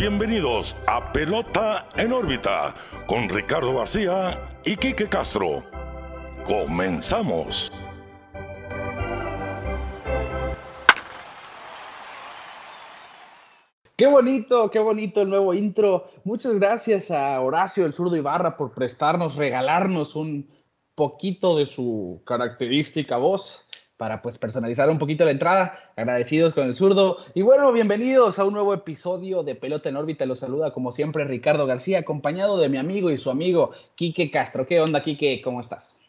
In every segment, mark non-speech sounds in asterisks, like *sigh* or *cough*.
bienvenidos a Pelota en órbita con Ricardo García y Quique Castro. Comenzamos. Qué bonito, qué bonito el nuevo intro. Muchas gracias a Horacio el Zurdo Ibarra por prestarnos, regalarnos un poquito de su característica voz para pues personalizar un poquito la entrada. Agradecidos con el zurdo. Y bueno, bienvenidos a un nuevo episodio de Pelota en órbita. Los saluda como siempre Ricardo García, acompañado de mi amigo y su amigo Quique Castro. ¿Qué onda, Quique? ¿Cómo estás?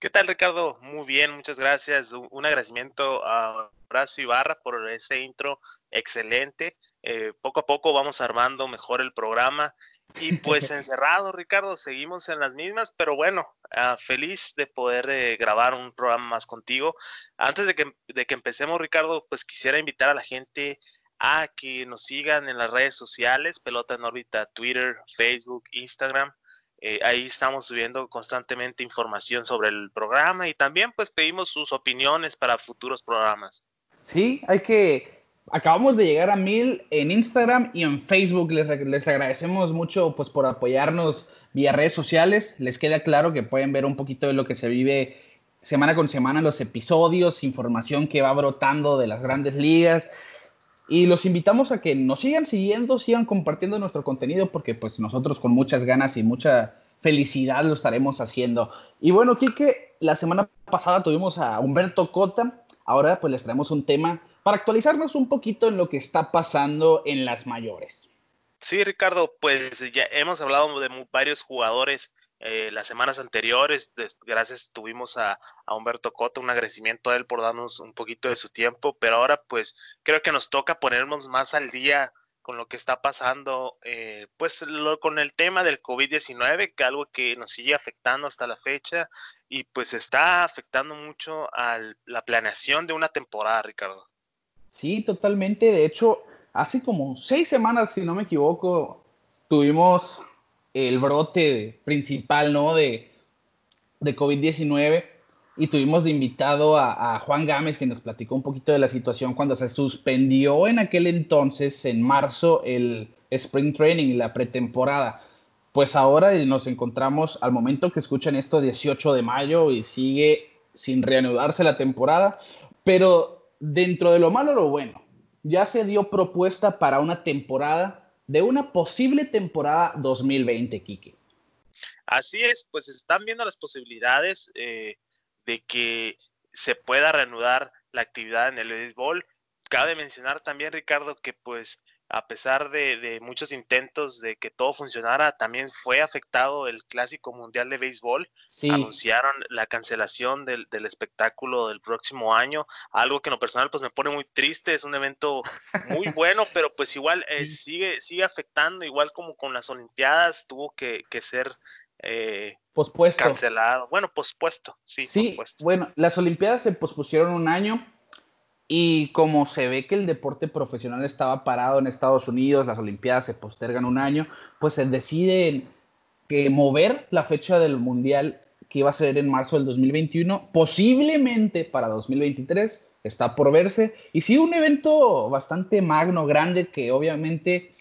¿Qué tal, Ricardo? Muy bien, muchas gracias. Un agradecimiento a Horacio Ibarra por ese intro excelente. Eh, poco a poco vamos armando mejor el programa y pues encerrado, Ricardo, seguimos en las mismas, pero bueno, ah, feliz de poder eh, grabar un programa más contigo. Antes de que, de que empecemos, Ricardo, pues quisiera invitar a la gente a que nos sigan en las redes sociales, Pelota en órbita, Twitter, Facebook, Instagram. Eh, ahí estamos subiendo constantemente información sobre el programa y también pues pedimos sus opiniones para futuros programas. Sí, hay que acabamos de llegar a mil en Instagram y en Facebook. Les, les, agradecemos mucho pues, por apoyarnos vía redes sociales. Les queda claro que pueden ver un poquito de lo que se vive semana con semana, los episodios, información que va brotando de las grandes ligas. Y los invitamos a que nos sigan siguiendo, sigan compartiendo nuestro contenido, porque pues nosotros con muchas ganas y mucha felicidad lo estaremos haciendo. Y bueno, Kike, la semana pasada tuvimos a Humberto Cota, ahora pues les traemos un tema para actualizarnos un poquito en lo que está pasando en las mayores. Sí, Ricardo, pues ya hemos hablado de varios jugadores eh, las semanas anteriores. Gracias, tuvimos a, Humberto Cota, un agradecimiento a él por darnos un poquito de su tiempo, pero ahora pues creo que nos toca ponernos más al día con lo que está pasando, eh, pues con el tema del COVID-19, que algo que nos sigue afectando hasta la fecha y pues está afectando mucho a la planeación de una temporada, Ricardo. Sí, totalmente. De hecho, hace como seis semanas, si no me equivoco, tuvimos el brote principal, ¿no? De, de COVID-19 y tuvimos de invitado a, Juan Gámez, que nos platicó un poquito de la situación cuando se suspendió en aquel entonces, en marzo, el Spring Training, la pretemporada. Pues ahora nos encontramos al momento que escuchan esto, 18 de mayo, y sigue sin reanudarse la temporada. Pero dentro de lo malo lo bueno, ya se dio propuesta para una temporada, de una posible temporada 2020, Kike. Así es, pues están viendo las posibilidades eh, de que se pueda reanudar la actividad en el béisbol. Cabe mencionar también, Ricardo, que pues a pesar de, muchos intentos de que todo funcionara, también fue afectado el Clásico Mundial de Béisbol. Anunciaron la cancelación del, espectáculo del próximo año, algo que en lo personal pues me pone muy triste, es un evento muy *laughs* bueno, pero pues igual eh, sigue, sigue afectando, igual como con las Olimpiadas, tuvo que, ser... Eh, pospuesto. Cancelado. Bueno, pospuesto, sí. Sí, bueno, las Olimpiadas se pospusieron un año y como se ve que el deporte profesional estaba parado en Estados Unidos, las Olimpiadas se postergan un año, pues se decide que mover la fecha del Mundial que iba a ser en marzo del 2021, posiblemente para 2023, está por verse. Y sí, un evento bastante magno, grande, que obviamente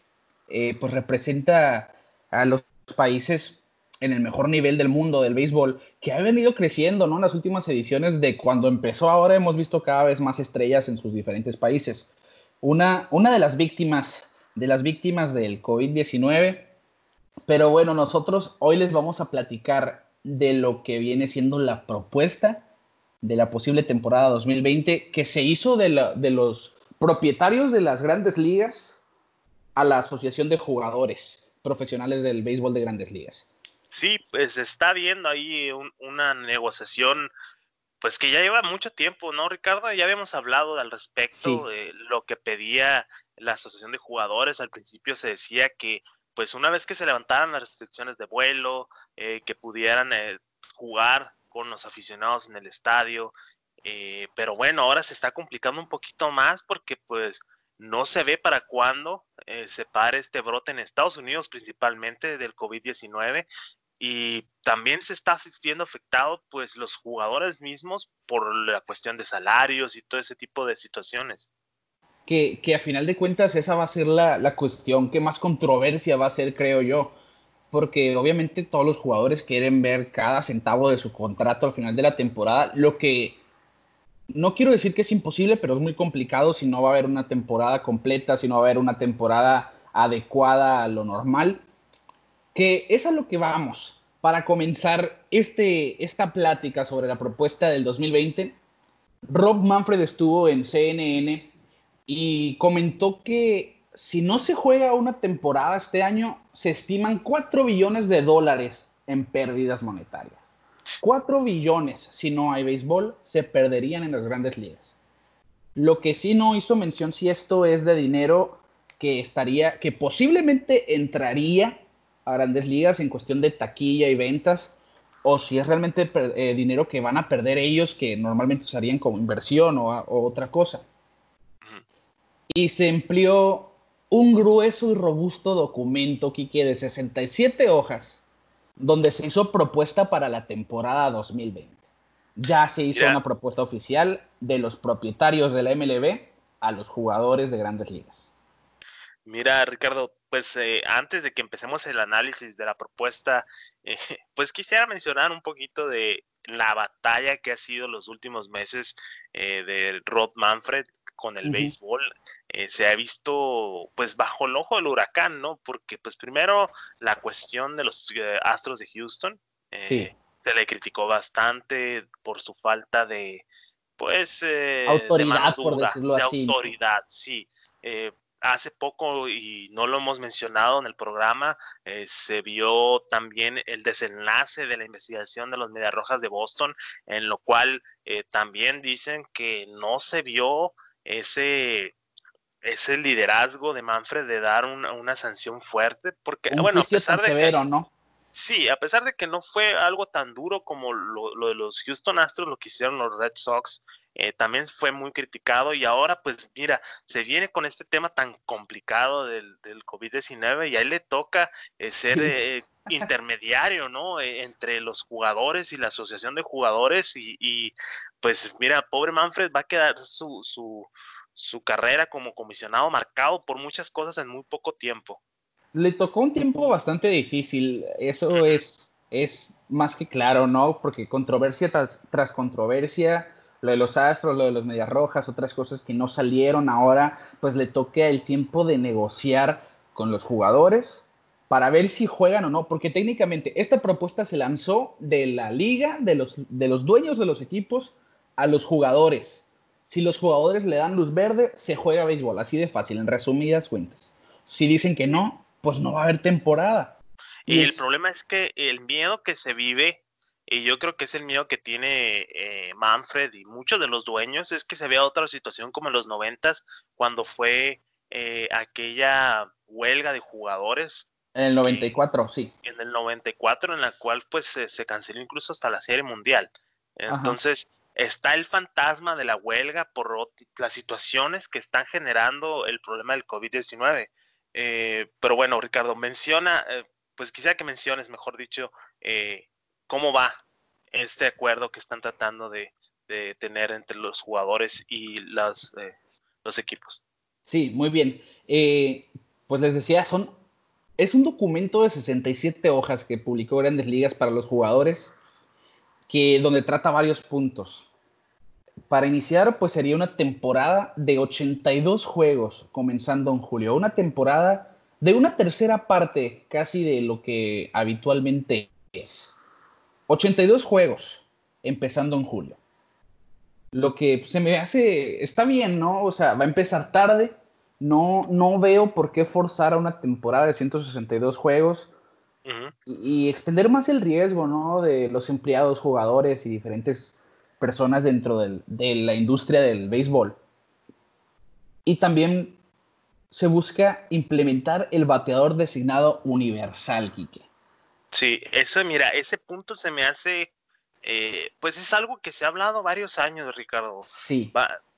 eh, pues representa a los países en el mejor nivel del mundo del béisbol, que ha venido creciendo, ¿no? En las últimas ediciones de cuando empezó ahora hemos visto cada vez más estrellas en sus diferentes países. Una, una de las víctimas, de las víctimas del COVID-19, pero bueno, nosotros hoy les vamos a platicar de lo que viene siendo la propuesta de la posible temporada 2020 que se hizo de, de los propietarios de las grandes ligas a la Asociación de Jugadores Profesionales del Béisbol de Grandes Ligas. Sí, pues está viendo ahí una negociación, pues que ya lleva mucho tiempo, ¿no, Ricardo? Ya habíamos hablado al respecto de lo que pedía la Asociación de Jugadores. Al principio se decía que, pues una vez que se levantaran las restricciones de vuelo, eh, que pudieran eh, jugar con los aficionados en el estadio, eh, pero bueno, ahora se está complicando un poquito más porque pues no se ve para cuándo eh, se pare este brote en Estados Unidos principalmente del COVID-19 y también se está viendo afectado pues los jugadores mismos por la cuestión de salarios y todo ese tipo de situaciones. que, que, a final de cuentas esa va a ser la, la, cuestión que más controversia va a ser, creo yo. Porque obviamente todos los jugadores quieren ver cada centavo de su contrato al final de la temporada. Lo que no quiero decir que es imposible, pero es muy complicado si no va a haber una temporada completa, si no va a haber una temporada adecuada a lo normal. Que es a lo que vamos para comenzar este, esta plática sobre la propuesta del 2020. Rob Manfred estuvo en CNN y comentó que si no se juega una temporada este año, se estiman 4 billones de dólares en pérdidas monetarias. 4 billones, si no hay béisbol, se perderían en las grandes ligas. Lo que sí no hizo mención si esto es de dinero que estaría, que posiblemente entraría a grandes ligas en cuestión de taquilla y ventas, o si es realmente eh, dinero que van a perder ellos que normalmente usarían como inversión o, o otra cosa. Y se empleó un grueso y robusto documento, Kike, de 67 hojas, donde se hizo propuesta para la temporada 2020. Ya se hizo una propuesta oficial de los propietarios de la MLB a los jugadores de grandes ligas. Mira, Ricardo, pues eh, antes de que empecemos el análisis de la propuesta, *laughs* eh, pues quisiera mencionar un poquito de la batalla que ha sido los últimos meses eh, de Rod Manfred con el béisbol se ha visto pues bajo el ojo del huracán, ¿no? Porque pues primero la cuestión de los Astros de Houston se le criticó bastante por su falta de pues autoridad, por decirlo de así. Autoridad, sí hace poco, y no lo hemos mencionado en el programa, eh, se vio también el desenlace de la investigación de los Rojas de Boston, en lo cual eh, también dicen que no se vio ese ese liderazgo de Manfred de dar una, sanción fuerte, porque bueno, a pesar de severo, ¿no? Sí, a pesar de que no fue algo tan duro como lo, lo de los Houston Astros, lo que hicieron los Red Sox, eh, también fue muy criticado y ahora pues mira, se viene con este tema tan complicado del, del COVID-19 y ahí le toca eh, ser eh, intermediario, ¿no? entre los jugadores y la asociación de jugadores y, pues mira, pobre Manfred va a quedar su, su, su carrera como comisionado marcado por muchas cosas en muy poco tiempo. Le tocó un tiempo bastante difícil, eso es, es más que claro, ¿no? Porque controversia tras controversia, lo de los Astros, lo de los Medias Rojas, otras cosas que no salieron ahora, pues le toque el tiempo de negociar con los jugadores para ver si juegan o no, porque técnicamente esta propuesta se lanzó de la liga, de los, de los dueños de los equipos, a los jugadores. Si los jugadores le dan luz verde, se juega béisbol, así de fácil, en resumidas cuentas. Si dicen que no, pues no va a haber temporada. Y, el problema es que el miedo que se vive y yo creo que es el miedo que tiene eh, Manfred y muchos de los dueños, es que se vea otra situación como en los noventas, cuando fue eh, aquella huelga de jugadores. En el 94, sí. En el 94, en la cual pues se canceló incluso hasta la Serie Mundial. Entonces, está el fantasma de la huelga por las situaciones que están generando el problema del COVID-19. Eh, pero bueno, Ricardo, menciona, pues quisiera que menciones, mejor dicho, cómo va este acuerdo que están tratando de, tener entre los jugadores y las, eh, los equipos. Sí, muy bien. Eh, pues les decía, son, es un documento de 67 hojas que publicó Grandes Ligas para los jugadores, que, donde trata varios puntos. Para iniciar, pues sería una temporada de 82 juegos, comenzando en julio. Una temporada de una tercera parte casi de lo que habitualmente es. 82 juegos, empezando en julio. Lo que se me hace, está bien, ¿no? O sea, va a empezar tarde. No, no veo por qué forzar a una temporada de 162 juegos y, extender más el riesgo, ¿no? De los empleados, jugadores y diferentes personas dentro de la industria del béisbol. Y también se busca implementar el bateador designado universal, Quique. Sí, eso, mira, ese punto se me hace, eh, pues es algo que se ha hablado varios años, Ricardo. Sí.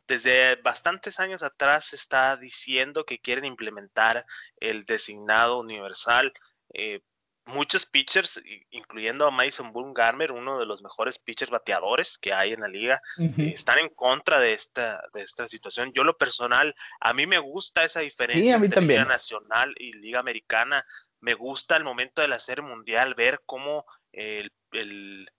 desde bastantes años atrás se está diciendo que quieren implementar el designado universal. Eh, muchos pitchers, incluyendo a Mason Garmer, uno de los mejores pitchers bateadores que hay en la liga, están en contra de esta, de esta situación. Yo lo personal, a mí me gusta esa diferencia entre Liga Nacional y Liga Americana. Me gusta el momento de la Serie Mundial ver cómo el, el,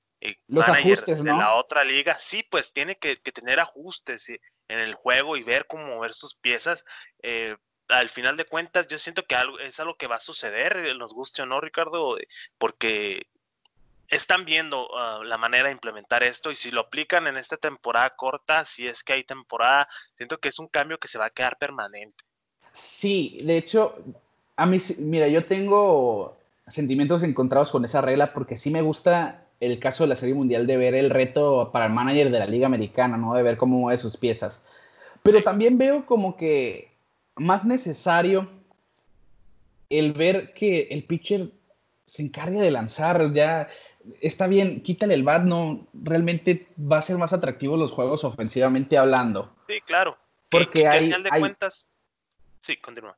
manager de la otra liga, sí, pues tiene que, tener ajustes en el juego y ver cómo mover sus piezas. Eh, al final de cuentas, yo siento que algo, es algo que va a suceder, eh, nos guste o no, Ricardo, eh, porque están viendo ah, la manera de implementar esto y si lo aplican en esta temporada corta, si es que hay temporada, siento que es un cambio que se va a quedar permanente. Sí, de hecho, a mí, mira, yo tengo sentimientos encontrados con esa regla porque sí me gusta el caso de la Serie Mundial de ver el reto para el manager de la Liga Americana, ¿no? De ver cómo mueve sus piezas. Pero también veo como que más necesario el ver que el pitcher se encargue de lanzar, ya está bien, quítale el bat, no, realmente va a ser más atractivo los juegos ofensivamente hablando. Sí, claro. Porque hay, final de cuentas, sí, continúa.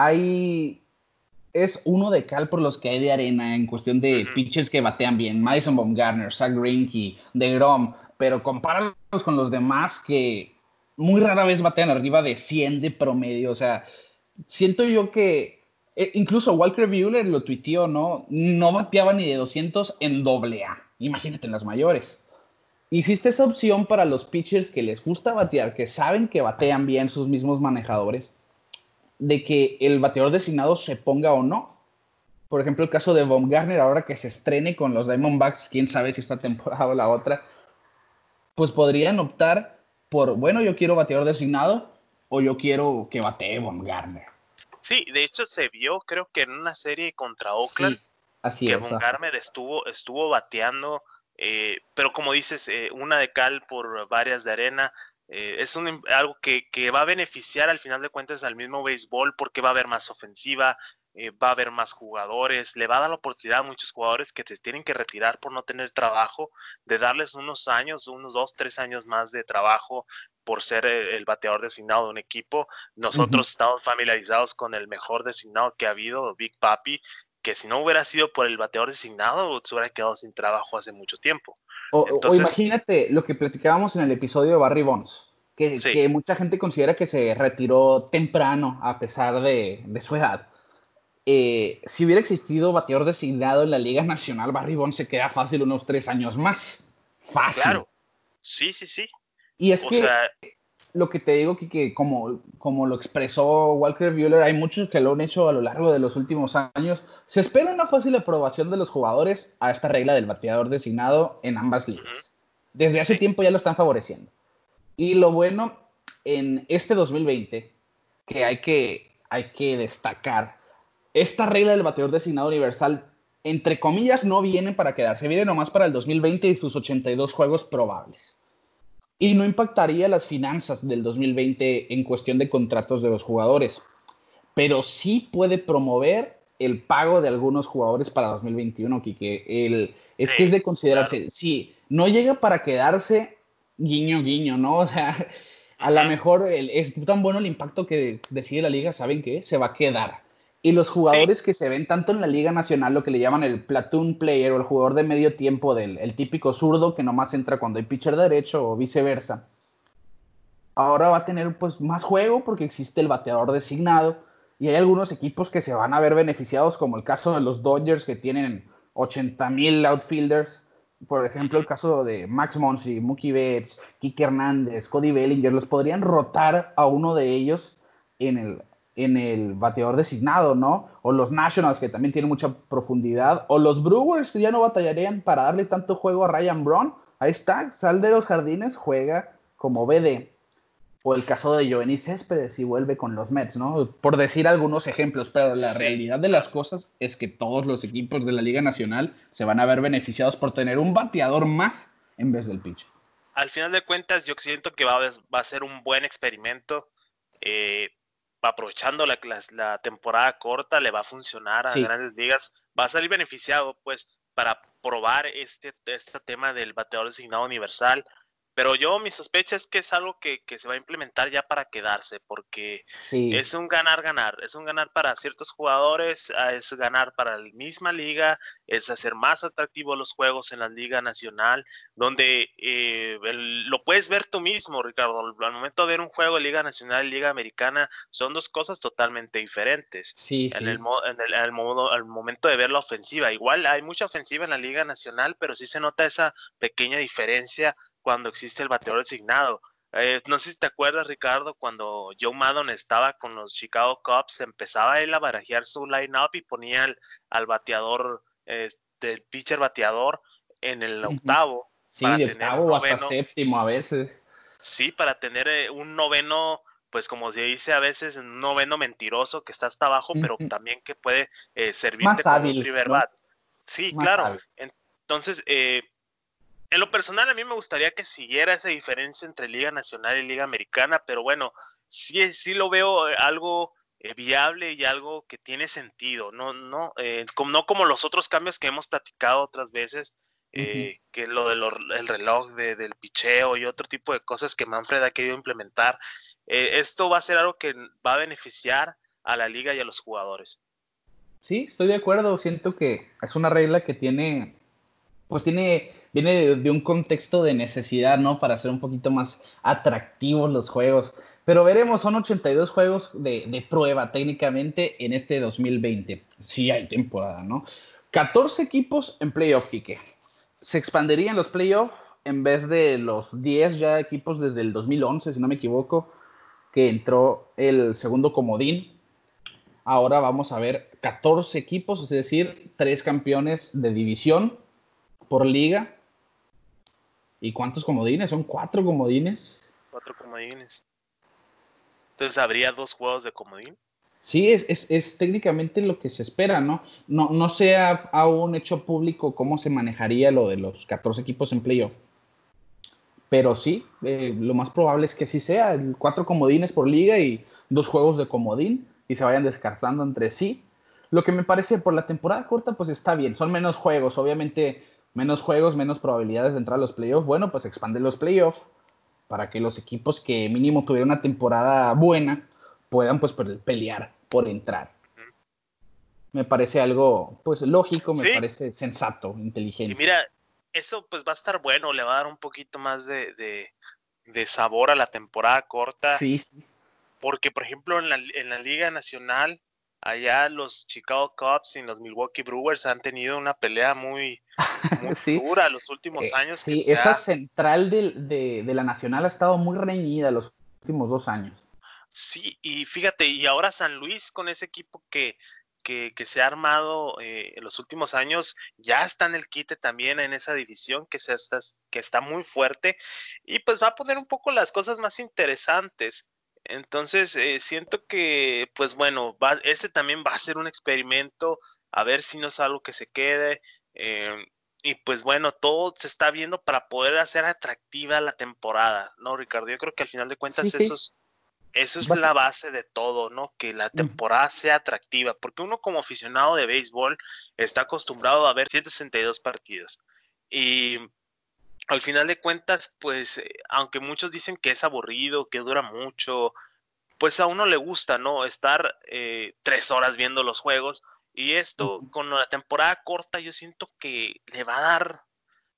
Hay, es uno de cal por los que hay de arena en cuestión de pitchers que batean bien, Madison Baumgartner, Zach Greinke, DeGrom, pero compáralos con los demás que muy rara vez batean arriba de 100 de promedio. O sea, siento yo que e, incluso Walker Buehler lo tuiteó, ¿no? No bateaba ni de 200 en doble A. Imagínate en las mayores. Existe esa opción para los pitchers que les gusta batear, que saben que batean bien sus mismos manejadores, de que el bateador designado se ponga o no. Por ejemplo, el caso de Baumgartner, ahora que se estrene con los Diamondbacks, quién sabe si esta temporada *laughs* o la otra, pues podrían optar por, bueno, yo quiero bateador designado o yo quiero que batee Von Garner. Sí, de hecho se vio, creo que en una serie contra Oakland, así que Von Garner estuvo, estuvo bateando, eh, pero como dices, eh, una de cal por varias de arena. Eh, es un, algo que, que, va a beneficiar al final de cuentas al mismo béisbol porque va a haber más ofensiva, eh, va a haber más jugadores, le va a dar la oportunidad a muchos jugadores que se tienen que retirar por no tener trabajo, de darles unos años, unos dos, tres años más de trabajo por ser eh, el, bateador designado de un equipo. Nosotros estamos familiarizados con el mejor designado que ha habido, Big Papi, que si no hubiera sido por el bateador designado, se hubiera quedado sin trabajo hace mucho tiempo. O, imagínate lo que platicábamos en el episodio de Barry Bonds. Que, que, mucha gente considera que se retiró temprano a pesar de, de su edad. Eh, si hubiera existido bateador designado en la Liga Nacional, Barry Bonds se queda fácil unos tres años más. Fácil. Claro. Sí, sí, sí. Y es que lo que te digo, que, como, como lo expresó Walker Buehler, hay muchos que lo han hecho a lo largo de los últimos años. Se espera una fácil aprobación de los jugadores a esta regla del bateador designado en ambas ligas. Desde hace tiempo ya lo están favoreciendo. Y lo bueno en este 2020, que hay que, hay que destacar, esta regla del bateador designado universal, entre comillas, no viene para quedarse, viene nomás para el 2020 y sus 82 juegos probables. Y no impactaría las finanzas del 2020 en cuestión de contratos de los jugadores, pero sí puede promover el pago de algunos jugadores para 2021, Kike. El, es que es de considerarse, sí, no llega para quedarse guiño, guiño, ¿no? *laughs* O sea, a lo mejor es tan bueno el impacto que decide la liga, ¿saben qué? Se va a quedar. Y los jugadores que se ven tanto en la Liga Nacional, lo que le llaman el platoon player o el jugador de medio tiempo del el típico zurdo que nomás entra cuando hay pitcher derecho o viceversa. Ahora va a tener pues más juego porque existe el bateador designado y hay algunos equipos que se van a ver beneficiados como el caso de los Dodgers que tienen 80 mil outfielders. Por ejemplo, el caso de Max Monsi, Mookie Betts, Kike Hernández, Cody Bellinger, los podrían rotar a uno de ellos en el, en el bateador designado, ¿no? O los Nationals, que también tienen mucha profundidad, o los Brewers ya no batallarían para darle tanto juego a Ryan Braun. Ahí está, sal de los jardines, juega como BD. O el caso de Giovanni Céspedes y vuelve con los Mets, ¿no? Por decir algunos ejemplos, pero la realidad de las cosas es que todos los equipos de la Liga Nacional se van a ver beneficiados por tener un bateador más en vez del pitch. Al final de cuentas, yo siento que va a, va a ser un buen experimento. Eh, aprovechando la, la, temporada corta, le va a funcionar a grandes ligas, va a salir beneficiado, pues, para probar este, este tema del bateador designado universal, pero yo mi sospecha es que es algo que, se va a implementar ya para quedarse, porque es un ganar-ganar, es un ganar para ciertos jugadores, ah, es ganar para la misma liga, es hacer más atractivos los juegos en la liga nacional, donde eh, lo puedes ver tú mismo, Ricardo, al momento de ver un juego de liga nacional y liga americana, son dos cosas totalmente diferentes. Sí, en, El, en el, modo, al momento de ver la ofensiva, igual hay mucha ofensiva en la liga nacional, pero sí se nota esa pequeña diferencia cuando existe el bateador designado. Eh, no sé si te acuerdas, Ricardo, cuando Joe Maddon estaba con los Chicago Cubs, empezaba él a barajear su line-up y ponía al, bateador, eh, del pitcher bateador en el octavo. Sí, para tener octavo hasta séptimo a veces. Sí, para tener eh, un noveno, pues como se dice a veces, un noveno mentiroso que está hasta abajo, pero también que puede servirte como primer bat. Sí, claro. Entonces, eh, en lo personal, a mí me gustaría que siguiera esa diferencia entre Liga Nacional y Liga Americana, pero bueno, sí, sí lo veo eh, algo eh, viable y algo que tiene sentido, no, no, eh, como, no como los otros cambios que hemos platicado otras veces, que lo del reloj del picheo y otro tipo de cosas que Manfred ha querido implementar. esto va a ser algo que va a beneficiar a la liga y a los jugadores. Sí, estoy de acuerdo. Siento que es una regla que tiene, pues tiene viene de, un contexto de necesidad, ¿no? Para hacer un poquito más atractivos los juegos. Pero veremos, son 82 juegos de, prueba técnicamente en este 2020. Sí hay temporada, ¿no? 14 equipos en playoff, Kike. Se expanderían los playoffs en vez de los 10 ya equipos desde el 2011, si no me equivoco, que entró el segundo comodín. Ahora vamos a ver 14 equipos, es decir, 3 campeones de división por liga ¿Y cuántos comodines? ¿Son cuatro comodines? Cuatro comodines. Entonces, ¿habría dos juegos de comodín? Sí, es, es, técnicamente lo que se espera, ¿no? No, no se ha aún hecho público cómo se manejaría lo de los 14 equipos en playoff. Pero sí, eh, lo más probable es que sí sea, cuatro comodines por liga y dos juegos de comodín y se vayan descartando entre sí. Lo que me parece por la temporada corta, pues está bien, son menos juegos, obviamente menos juegos, menos probabilidades de entrar a los playoffs. Bueno, pues expande los playoffs para que los equipos que mínimo tuvieron una temporada buena puedan pues pelear por entrar. Me parece algo pues lógico, me parece sensato, inteligente. Y mira, eso pues va a estar bueno, le va a dar un poquito más de, de, sabor a la temporada corta. Sí. Porque, por ejemplo, en la, en la Liga Nacional, allá los Chicago Cubs y los Milwaukee Brewers han tenido una pelea muy, *laughs* dura los últimos eh, años. Sí, esa central de, la Nacional ha estado muy reñida los últimos dos años. Sí, y fíjate, y ahora San Luis con ese equipo que, que, se ha armado eh, en los últimos años, ya está en el quite también en esa división que, se está, que está muy fuerte y pues va a poner un poco las cosas más interesantes. Entonces, eh, siento que, pues bueno, va, este también va a ser un experimento, a ver si no es algo que se quede. Em, y pues bueno, todo se está viendo para poder hacer atractiva la temporada, ¿no, Ricardo? Yo creo que al final de cuentas eso es, eso es la base de todo, ¿no? Que la temporada sea atractiva, porque uno como aficionado de béisbol está acostumbrado a ver 162 partidos. Y al final de cuentas, pues, eh, aunque muchos dicen que es aburrido, que dura mucho, pues a uno le gusta, ¿no? Estar eh, tres horas viendo los juegos. Y esto, con la temporada corta, yo siento que le va a dar,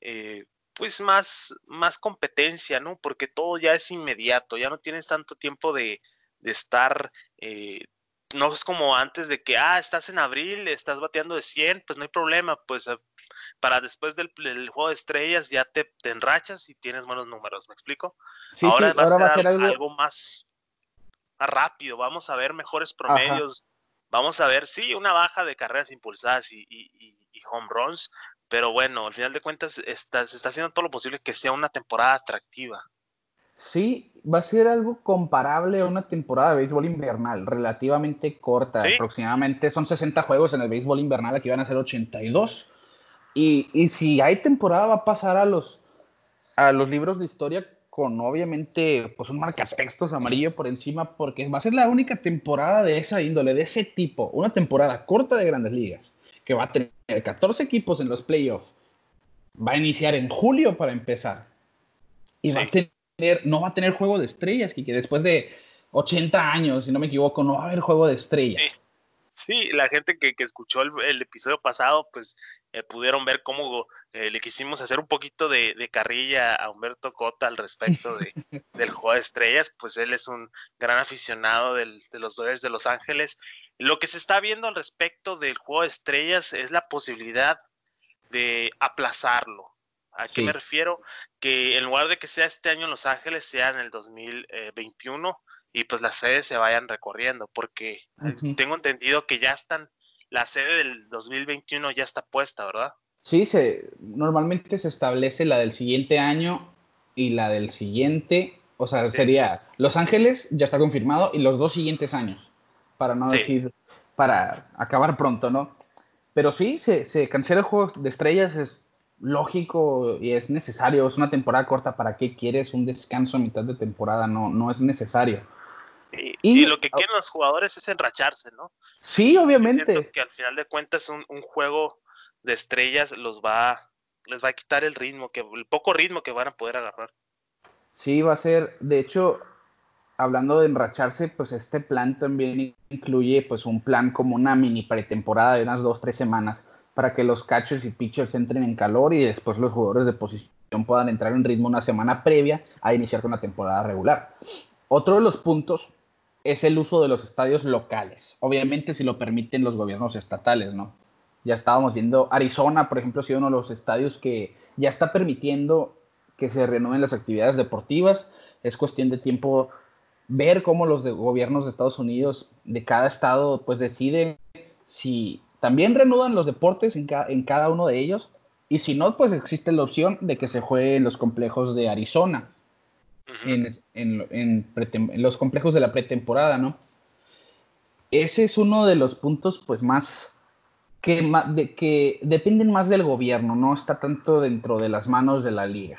eh, pues, más, más competencia, ¿no? Porque todo ya es inmediato, ya no tienes tanto tiempo de, de estar no es como antes de que, ah, estás en abril, estás bateando de 100, pues no hay problema, pues para después del, juego de estrellas ya te, enrachas y tienes buenos números, ¿me explico? Sí, ahora, va, a ser algo... más, rápido, vamos a ver mejores promedios, vamos a ver, sí, una baja de carreras impulsadas y, home runs, pero bueno, al final de cuentas está, se está haciendo todo lo posible que sea una temporada atractiva. Sí, va a ser algo comparable a una temporada de béisbol invernal, relativamente corta, aproximadamente son 60 juegos en el béisbol invernal, aquí van a ser 82. Y, y si hay temporada va a pasar a los, a los libros de historia con obviamente pues un marcatextos amarillo por encima, porque va a ser la única temporada de esa índole, de ese tipo, una temporada corta de grandes ligas, que va a tener 14 equipos en los playoffs, va a iniciar en julio para empezar. Y va a tener, no va a tener juego de estrellas, que después de 80 años, si no me equivoco, no va a haber juego de estrellas. Sí, la gente que, escuchó el, episodio pasado, pues eh, pudieron ver cómo eh, le quisimos hacer un poquito de, carrilla a Humberto Cota al respecto de, *laughs* del juego de estrellas, pues él es un gran aficionado de los Dodgers de Los Ángeles. Lo que se está viendo al respecto del juego de estrellas es la posibilidad de aplazarlo. ¿A qué me refiero? Que en lugar de que sea este año en Los Ángeles, sea en el 2021 y pues las sedes se vayan recorriendo, porque tengo entendido que ya están, la sede del 2021 ya está puesta, ¿verdad? Sí, se, normalmente se establece la del siguiente año y la del siguiente, o sea, sería Los Ángeles ya está confirmado y los dos siguientes años, para no decir, para acabar pronto, ¿no? Pero sí, se, se cancela el juego de estrellas, es lógico y es necesario, es una temporada corta, ¿para qué quieres un descanso a mitad de temporada? No, no es necesario. Y, lo que quieren los jugadores es enracharse, ¿no? Sí, obviamente. Que al final de cuentas un, un, juego de estrellas los va, les va a quitar el ritmo, que el poco ritmo que van a poder agarrar. Sí, va a ser, de hecho, hablando de enracharse, pues este plan también incluye pues un plan como una mini pretemporada de unas dos, tres semanas para que los catchers y pitchers entren en calor y después los jugadores de posición puedan entrar en ritmo una semana previa a iniciar con la temporada regular. Otro de los puntos es el uso de los estadios locales. Obviamente si lo permiten los gobiernos estatales, ¿no? Ya estábamos viendo Arizona, por ejemplo, ha sido uno de los estadios que ya está permitiendo que se renueven las actividades deportivas. Es cuestión de tiempo ver cómo los gobiernos de Estados Unidos de cada estado pues deciden si también reanudan los deportes en, en cada uno de ellos y si no pues existe la opción de que se juegue en los complejos de Arizona en, los complejos de la pretemporada, ¿no? Ese es uno de los puntos, pues, más que, de, que dependen más del gobierno, no está tanto dentro de las manos de la liga.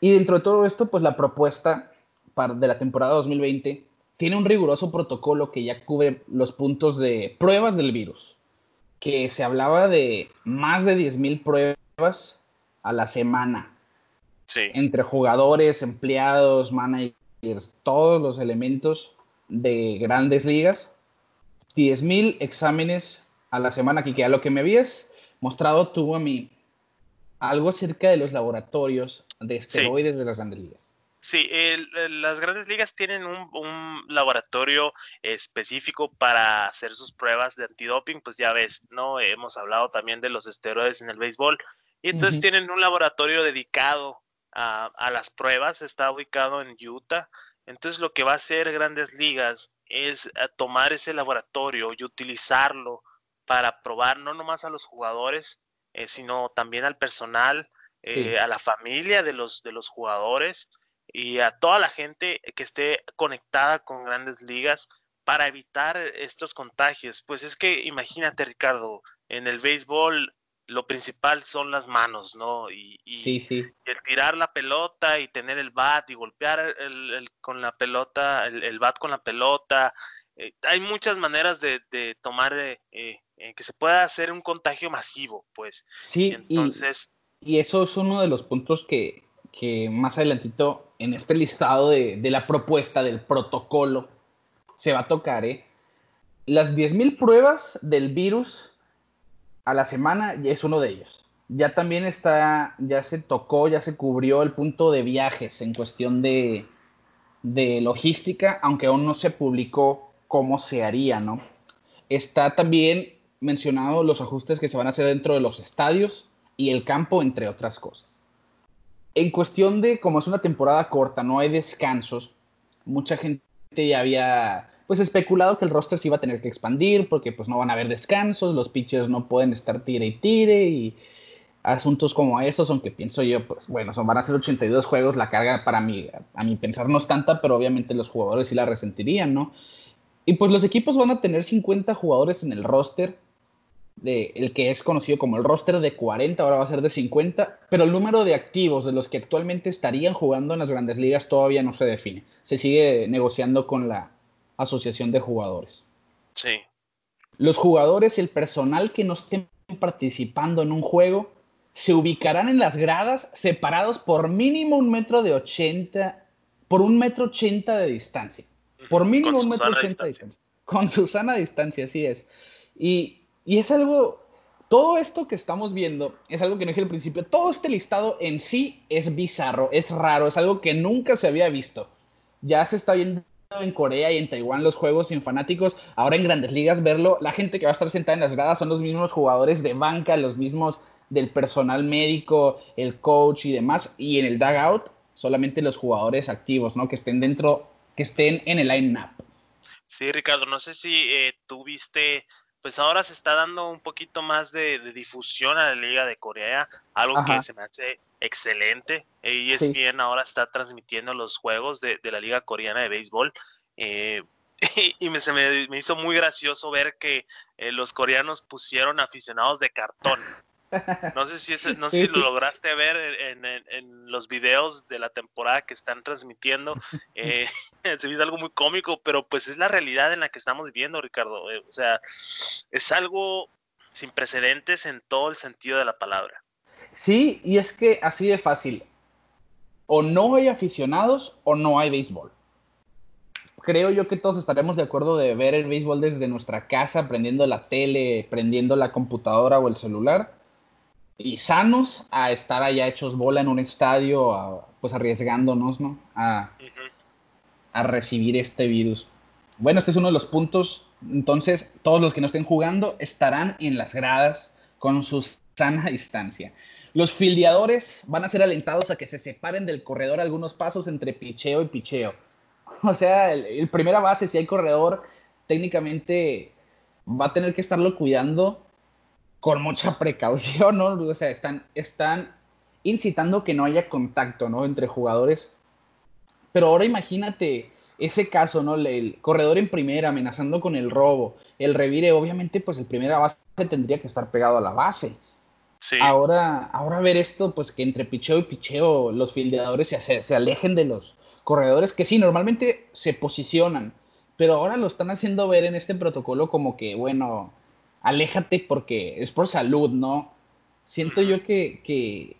Y dentro de todo esto, pues la propuesta de la temporada 2020 tiene un riguroso protocolo que ya cubre los puntos de pruebas del virus, que se hablaba de más de 10.000 pruebas a la semana entre jugadores, empleados, managers, todos los elementos de grandes ligas. 10.000 exámenes a la semana, que a lo que me habías mostrado tú a mí, algo acerca de los laboratorios de esteroides de las grandes ligas. Sí, las grandes ligas tienen un, un, laboratorio específico para hacer sus pruebas de antidoping, pues ya ves, ¿no? Hemos hablado también de los esteroides en el béisbol, y entonces tienen un laboratorio dedicado a, las pruebas, está ubicado en Utah. Entonces lo que va a hacer Grandes Ligas es eh, tomar ese laboratorio y utilizarlo para probar no nomás a los jugadores, eh, sino también al personal, eh, a la familia de los, de los jugadores y a toda la gente que esté conectada con grandes ligas para evitar estos contagios. Pues es que imagínate, Ricardo, en el béisbol lo principal son las manos, ¿no? Y, sí, sí. el tirar la pelota y tener el bat y golpear el, con la pelota, el, bat con la pelota. Eh, hay muchas maneras de, tomar eh, eh, que se pueda hacer un contagio masivo, pues. Sí, entonces. Y, eso es uno de los puntos que, que más adelantito en este listado de, de la propuesta del protocolo se va a tocar, ¿eh? Las 10.000 pruebas del virus a la semana es uno de ellos. Ya también está, ya se tocó, ya se cubrió el punto de viajes en cuestión de, de logística, aunque aún no se publicó cómo se haría, ¿no? Está también mencionado los ajustes que se van a hacer dentro de los estadios y el campo, entre otras cosas. En cuestión de, como es una temporada corta, no hay descansos, mucha gente ya había pues especulado que el roster se iba a tener que expandir porque pues no van a haber descansos, los pitchers no pueden estar tire y tire y asuntos como esos, aunque pienso yo, pues bueno, son, van a ser 82 juegos, la carga para mí, a mi pensar no es tanta, pero obviamente los jugadores sí la resentirían, ¿no? Y pues los equipos van a tener 50 jugadores en el roster, de, el que es conocido como el roster de 40, ahora va a ser de 50, pero el número de activos de los que actualmente estarían jugando en las grandes ligas todavía no se define. Se sigue negociando con la asociación de jugadores. Sí. Los jugadores y el personal que no estén participando en un juego se ubicarán en las gradas separados por mínimo un metro de 80, por un metro ochenta de distancia. Por mínimo un metro ochenta de distancia. Con su sana distancia, así es. Y, y es algo, todo esto que estamos viendo es algo que no dije al principio. Todo este listado en sí es bizarro, es raro, es algo que nunca se había visto. Ya se está viendo en Corea y en Taiwán los juegos sin fanáticos. Ahora en grandes ligas verlo, la gente que va a estar sentada en las gradas son los mismos jugadores de banca, los mismos del personal médico, el coach y demás. Y en el dugout solamente los jugadores activos, ¿no? Que estén dentro, que estén en el line-up. Sí, Ricardo, no sé si eh, tú viste pues ahora se está dando un poquito más de, difusión a la Liga de Corea, algo que se me hace excelente. ESPN ahora está transmitiendo los juegos de, la Liga Coreana de Béisbol. Eh, *laughs* y me, se me, hizo muy gracioso ver que eh, los coreanos pusieron aficionados de cartón. No sé si, no sé si lo lograste ver en, los videos de la temporada que están transmitiendo. *laughs* Eh, *laughs* se ve algo muy cómico, pero pues es la realidad en la que estamos viviendo, Ricardo. O sea, es algo sin precedentes en todo el sentido de la palabra. Sí, y es que así de fácil. O no hay aficionados o no hay béisbol. Creo yo que todos estaremos de acuerdo de ver el béisbol desde nuestra casa, prendiendo la tele, prendiendo la computadora o el celular y sanos a estar allá hechos bola en un estadio, pues arriesgándonos, ¿no? A, a recibir este virus. Bueno, este es uno de los puntos. Entonces, todos los que no estén jugando estarán en las gradas con su sana distancia. Los fildeadores van a ser alentados a que se separen del corredor algunos pasos entre picheo y picheo. *laughs* O sea, el, el primera base, si hay corredor, técnicamente va a tener que estarlo cuidando con mucha precaución, ¿no? O sea, están, están incitando que no haya contacto, ¿no? Entre jugadores. Pero ahora imagínate ese caso, ¿no? El corredor en primera amenazando con el robo, el revire, obviamente, pues el primera base tendría que estar pegado a la base. Sí. Ahora, ahora ver esto, pues que entre picheo y picheo los fildeadores se, se alejen de los corredores que sí, normalmente se posicionan, pero ahora lo están haciendo ver en este protocolo como que, bueno, aléjate porque es por salud, ¿no? Siento yo que,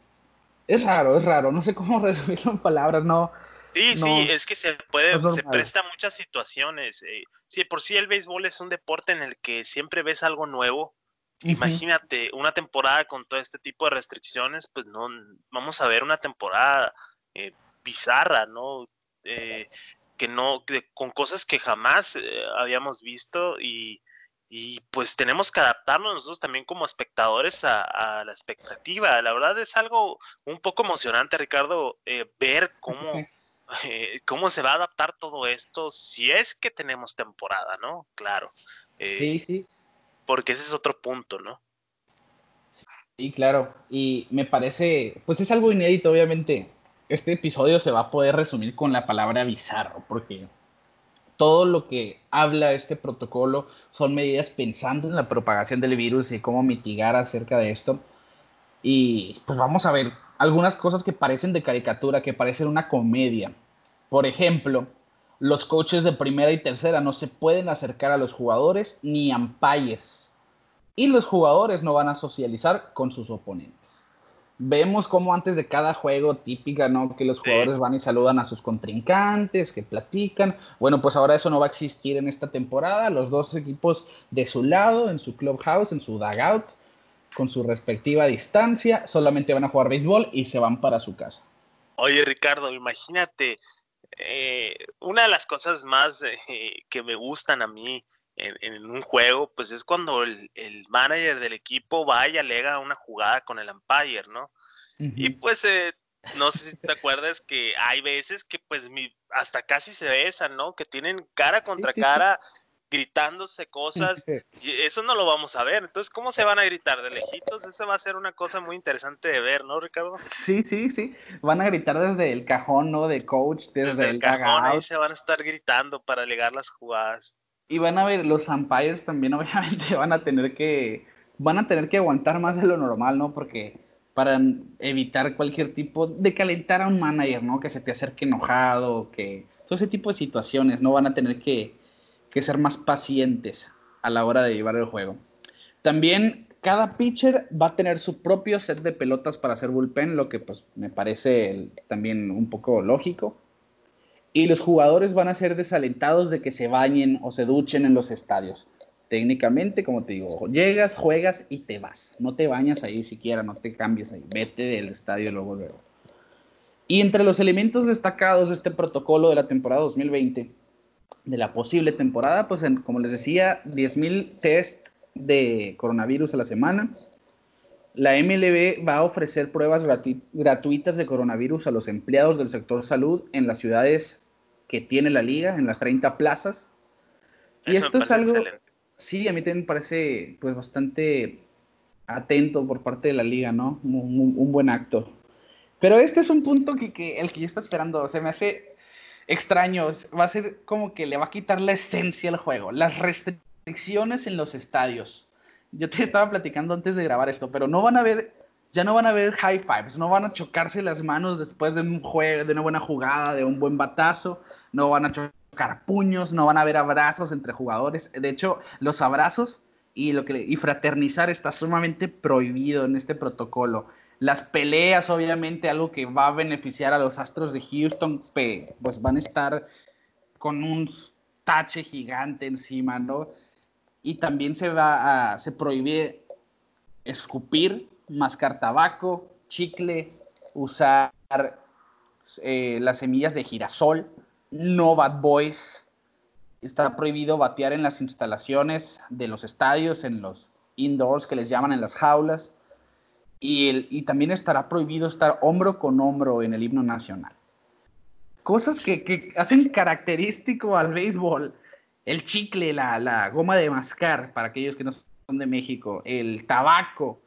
es raro, es raro, no sé cómo *laughs* resumirlo en palabras, no. Sí, sí, es que se puede, se presta a muchas situaciones. Eh, si por sí el béisbol es un deporte en el que siempre ves algo nuevo, imagínate una temporada con todo este tipo de restricciones, pues no, vamos a ver una temporada eh, bizarra, ¿no? Eh, que no, con cosas que jamás habíamos visto y, y pues tenemos que adaptarnos nosotros también como espectadores a, la expectativa. La verdad es algo un poco emocionante, Ricardo, eh, ver cómo, *laughs* eh, cómo se va a adaptar todo esto si es que tenemos temporada, ¿no? Claro. sí, eh, sí. Porque ese es otro punto, ¿no? Sí, claro. Y me parece, pues es algo inédito, obviamente. Este episodio se va a poder resumir con la palabra bizarro, porque todo lo que habla este protocolo son medidas pensando en la propagación del virus y cómo mitigar acerca de esto. Y pues vamos a ver algunas cosas que parecen de caricatura, que parecen una comedia. Por ejemplo, los coaches de primera y tercera no se pueden acercar a los jugadores ni umpires. Y los jugadores no van a socializar con sus oponentes vemos como antes de cada juego típica, ¿no? Que los jugadores van y saludan a sus contrincantes, que platican. Bueno, pues ahora eso no va a existir en esta temporada. Los dos equipos de su lado, en su clubhouse, en su dugout, con su respectiva distancia, solamente van a jugar béisbol y se van para su casa. Oye, Ricardo, imagínate, eh, una de las cosas más eh, que me gustan a mí en, un juego, pues es cuando el, manager del equipo va y alega una jugada con el umpire, ¿no? Y pues eh, no sé si te acuerdas que hay veces que pues mi, hasta casi se besan, ¿no? Que tienen cara contra cara gritándose cosas *laughs* y eso no lo vamos a ver. Entonces, ¿cómo se van a gritar de lejitos? Eso va a ser una cosa muy interesante de ver, ¿no, Ricardo? Sí, sí, sí. Van a gritar desde el cajón, ¿no? De coach, desde, el, cajón. Ahí se van a estar gritando para alegar las jugadas. Y van a ver, los umpires también *laughs* obviamente van a tener que, van a tener que aguantar más de lo normal, ¿no? Porque para evitar cualquier tipo de calentar a un manager, ¿no? Que se te acerque enojado, que todo ese tipo de situaciones, ¿no? Van a tener que, que ser más pacientes a la hora de llevar el juego. También cada pitcher va a tener su propio set de pelotas para hacer bullpen, lo que pues me parece también un poco lógico. Y los jugadores van a ser desalentados de que se bañen o se duchen en los estadios. Técnicamente, como te digo, llegas, juegas y te vas. No te bañas ahí siquiera, no te cambies ahí. Vete del estadio luego, luego. Y entre los elementos destacados de este protocolo de la temporada 2020, de la posible temporada, pues como les decía, 10.000 test de coronavirus a la semana. La MLB va a ofrecer pruebas gratuitas de coronavirus a los empleados del sector salud en las ciudades que tiene la liga, en las 30 plazas. y esto es algo, sí, a mí también me parece pues bastante atento por parte de la liga, ¿no? Un, buen acto. Pero este es un punto que, el que yo estoy esperando, se me hace extraño, va a ser como que le va a quitar la esencia al juego, las restricciones en los estadios. Yo te estaba platicando antes de grabar esto, pero no van a ver ya no van a haber high fives, no van a chocarse las manos después de un juego, de una buena jugada, de un buen batazo, no van a chocar puños, no van a haber abrazos entre jugadores. De hecho, los abrazos y lo que y fraternizar está sumamente prohibido en este protocolo. Las peleas, obviamente, algo que va a beneficiar a los Astros de Houston, pues van a estar con un tache gigante encima, ¿no? Y también se va a, se prohíbe escupir mascar tabaco, chicle, usar eh, las semillas de girasol, no bad boys. Está prohibido batear en las instalaciones de los estadios, en los indoors que les llaman en las jaulas. Y, también estará prohibido estar hombro con hombro en el himno nacional. Cosas que, hacen característico al béisbol. El chicle, la, la goma de mascar, para aquellos que no son de México, el tabaco,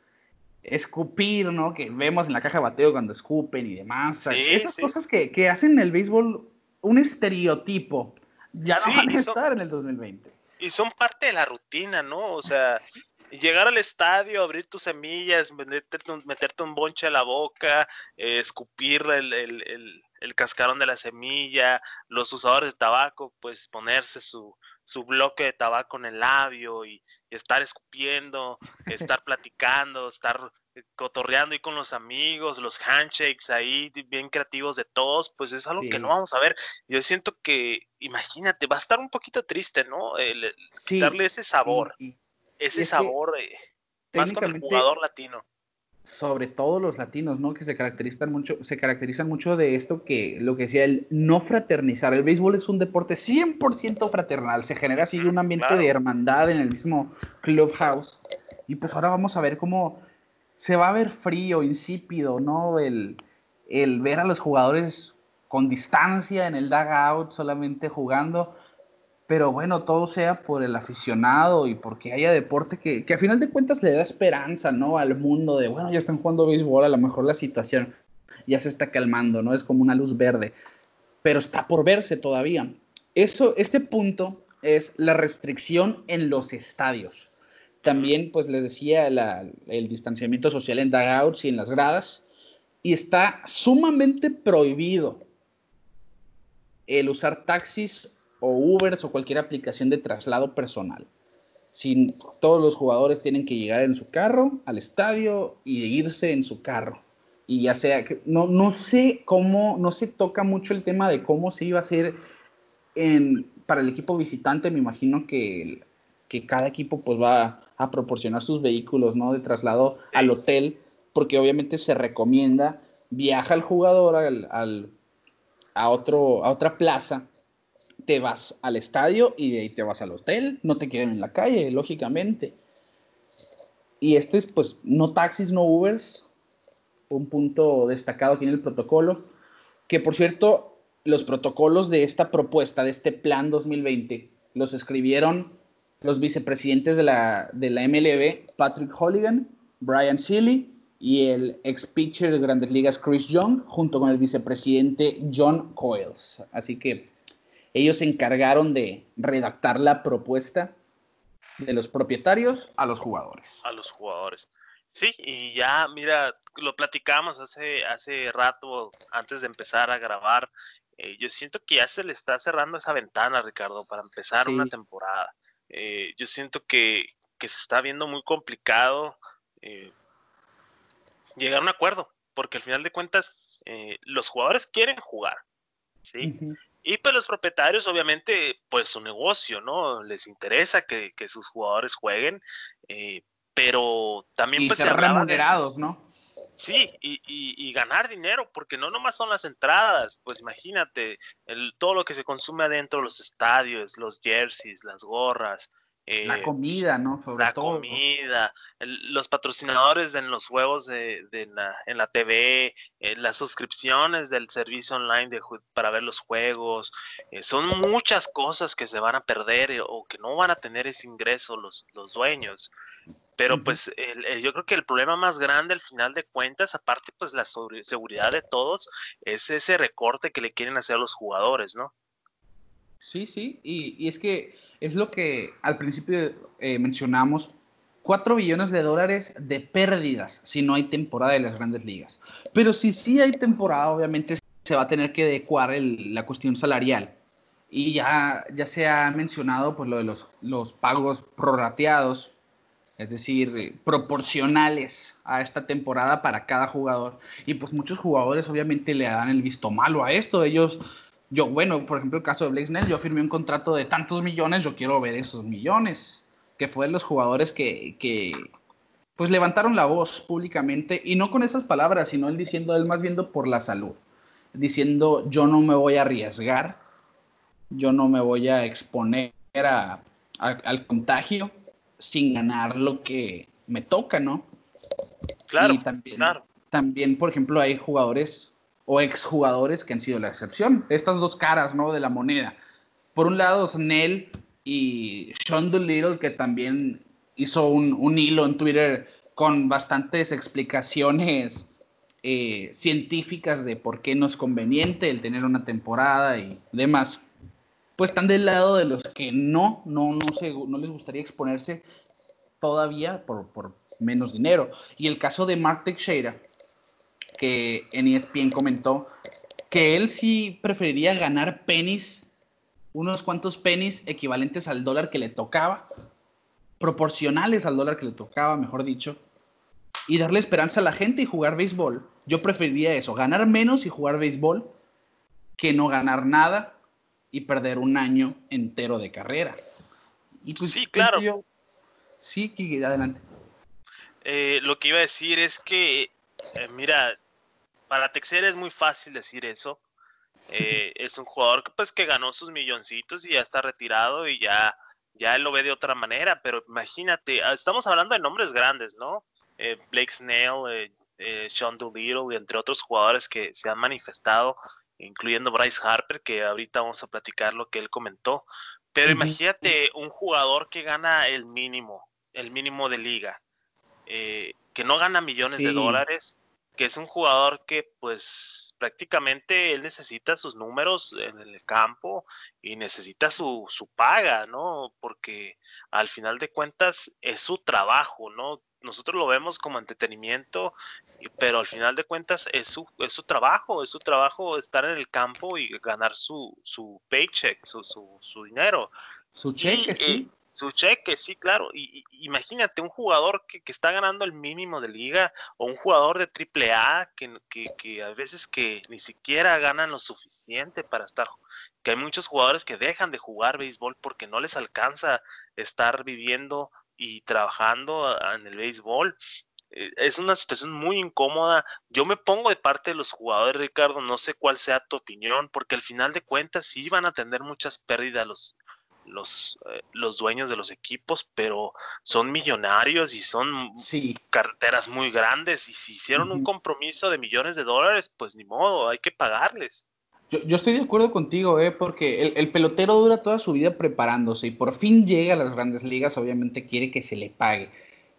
escupir, ¿no? Que vemos en la caja de bateo cuando escupen y demás. Esas cosas que, que, hacen el béisbol un estereotipo, ya no van a estar en el 2020. Y son parte de la rutina, ¿no? O sea, llegar al estadio, abrir tus semillas, meterte un, meterte un bonche a la boca, eh, escupir el, el, el, cascarón de la semilla, los usadores de tabaco, pues ponerse su, su bloque de tabaco en el labio y, estar escupiendo, *laughs* estar platicando, estar cotorreando ahí con los amigos, los handshakes ahí bien creativos de todos, pues es algo que no vamos a ver. Yo siento que, imagínate, va a estar un poquito triste, ¿no? El, quitarle ese sabor, ese sabor de, más con el jugador latino sobre todo los latinos, ¿no? Que se caracterizan mucho, se caracterizan mucho de esto que lo que decía el no fraternizar. El béisbol es un deporte 100% fraternal, se genera así un ambiente de hermandad en el mismo clubhouse. Y pues ahora vamos a ver cómo se va a ver frío, insípido, ¿no? El, el ver a los jugadores con distancia en el dugout, solamente jugando pero bueno, todo sea por el aficionado y porque haya deporte que, que a final de cuentas le da esperanza, ¿no? Al mundo de, bueno, ya están jugando béisbol, a lo mejor la situación ya se está calmando, ¿no? Es como una luz verde, pero está por verse todavía. Eso, este punto es la restricción en los estadios. También, pues les decía, el distanciamiento social en dugouts y en las gradas. Y está sumamente prohibido el usar taxis o Ubers o cualquier aplicación de traslado personal. Sin, todos los jugadores tienen que llegar en su carro al estadio y irse en su carro. Y ya sea que no, no sé cómo, no se toca mucho el tema de cómo se iba a hacer en, para el equipo visitante. Me imagino que, que cada equipo pues va a proporcionar sus vehículos ¿no? de traslado al hotel, porque obviamente se recomienda viaja el jugador al, a, otro, a otra plaza te vas al estadio y de ahí te vas al hotel, no te queden en la calle, lógicamente. Y este es, pues, no taxis, no Ubers, un punto destacado aquí en el protocolo, que por cierto, los protocolos de esta propuesta, de este plan 2020, los escribieron los vicepresidentes de la, de la MLB, Patrick Holligan, Brian Seeley y el ex pitcher de Grandes Ligas Chris Young, junto con el vicepresidente John Coyles. Así que ellos se encargaron de redactar la propuesta de los propietarios a los jugadores. A los jugadores. Sí, y ya, mira, lo platicamos hace, hace rato, antes de empezar a grabar. Eh, yo siento que ya se le está cerrando esa ventana, Ricardo, para empezar una temporada. Eh, yo siento que, que se está viendo muy complicado eh, llegar a un acuerdo, porque al final de cuentas los jugadores quieren jugar, ¿sí? Y pues los propietarios, obviamente, pues su negocio, ¿no? Les interesa que, sus jugadores jueguen, eh, pero también pues ser remunerados, ¿no? Sí, y, ganar dinero, porque no nomás son las entradas, pues imagínate, el, todo lo que se consume adentro, los estadios, los jerseys, las gorras, la eh, comida, ¿no? Sobre la comida, los patrocinadores en los juegos de, la, en la TV, eh, las suscripciones del servicio online de, para ver los juegos, eh, son muchas cosas que se van a perder o que no van a tener ese ingreso los, los dueños. Pero pues yo creo que el problema más grande al final de cuentas, aparte pues la seguridad de todos, es ese recorte que le quieren hacer a los jugadores, ¿no? Sí, sí, y, y es que es lo que al principio eh, mencionamos, 4 billones de dólares de pérdidas si no hay temporada de las grandes ligas. Pero si sí hay temporada, obviamente se va a tener que adecuar la cuestión salarial. Y ya, ya se ha mencionado pues, lo de los, los pagos prorrateados, es decir, eh, proporcionales a esta temporada para cada jugador. Y pues muchos jugadores obviamente le dan el visto malo a esto. Ellos yo, bueno, por ejemplo, el caso de Blake Snell, yo firmé un contrato de tantos millones, yo quiero ver esos millones, que fue los jugadores que, que pues levantaron la voz públicamente, y no con esas palabras, sino él diciendo, él más viendo por la salud, diciendo, yo no me voy a arriesgar, yo no me voy a exponer al contagio sin ganar lo que me toca, ¿no? Claro, también, claro. También, por ejemplo, hay jugadores o exjugadores que han sido la excepción. Estas dos caras, ¿no? De la moneda. Por un lado, Snell y Sean Doolittle, que también hizo un, hilo en Twitter con bastantes explicaciones eh, científicas de por qué no es conveniente el tener una temporada y demás. Pues están del lado de los que no, no, no les gustaría exponerse todavía por, por menos dinero. Y el caso de Mark Teixeira, que en ESPN comentó que él sí preferiría ganar pennies, unos cuantos pennies equivalentes al dólar que le tocaba, proporcionales al dólar que le tocaba, mejor dicho, y darle esperanza a la gente y jugar béisbol. Yo preferiría eso, ganar menos y jugar béisbol que no ganar nada y perder un año entero de carrera. Y pues, sí, claro. sí, adelante. Eh, lo que iba a decir es que, eh, mira, para Texera es muy fácil decir eso. Eh, *laughs* es un jugador que, pues, que ganó sus milloncitos y ya está retirado y ya, ya él lo ve de otra manera. Pero imagínate, ah, estamos hablando de nombres grandes, ¿no? Eh, Blake Snell, eh, Sean Doolittle, entre otros jugadores que se han manifestado, incluyendo Bryce Harper, que ahorita vamos a platicar lo que él comentó. Pero imagínate un jugador que gana el mínimo, el mínimo de liga, que no gana millones de dólares que es un jugador que pues prácticamente él necesita sus números en el campo y necesita su, su paga, ¿no? Porque al final de cuentas es su trabajo, ¿no? Nosotros lo vemos como entretenimiento, pero al final de cuentas es su, es su trabajo, es su trabajo estar en el campo y ganar su, su paycheck, su, su, su dinero. Su cheque, sí. Eh, su cheque, sí, claro. Y, imagínate un jugador que, está ganando el mínimo de liga o un jugador de triple A que, que, a veces que ni siquiera ganan lo suficiente para estar. Que hay muchos jugadores que dejan de jugar béisbol porque no les alcanza estar viviendo y trabajando en el béisbol. Eh, es una situación muy incómoda. Yo me pongo de parte de los jugadores, Ricardo. No sé cuál sea tu opinión, porque al final de cuentas sí van a tener muchas pérdidas los, los, eh, los dueños de los equipos, pero son millonarios y son carteras muy grandes y si hicieron un compromiso de millones de dólares, pues ni modo, hay que pagarles. Yo, estoy de acuerdo contigo, eh, porque el, el, pelotero dura toda su vida preparándose y por fin llega a las grandes ligas, obviamente quiere que se le pague.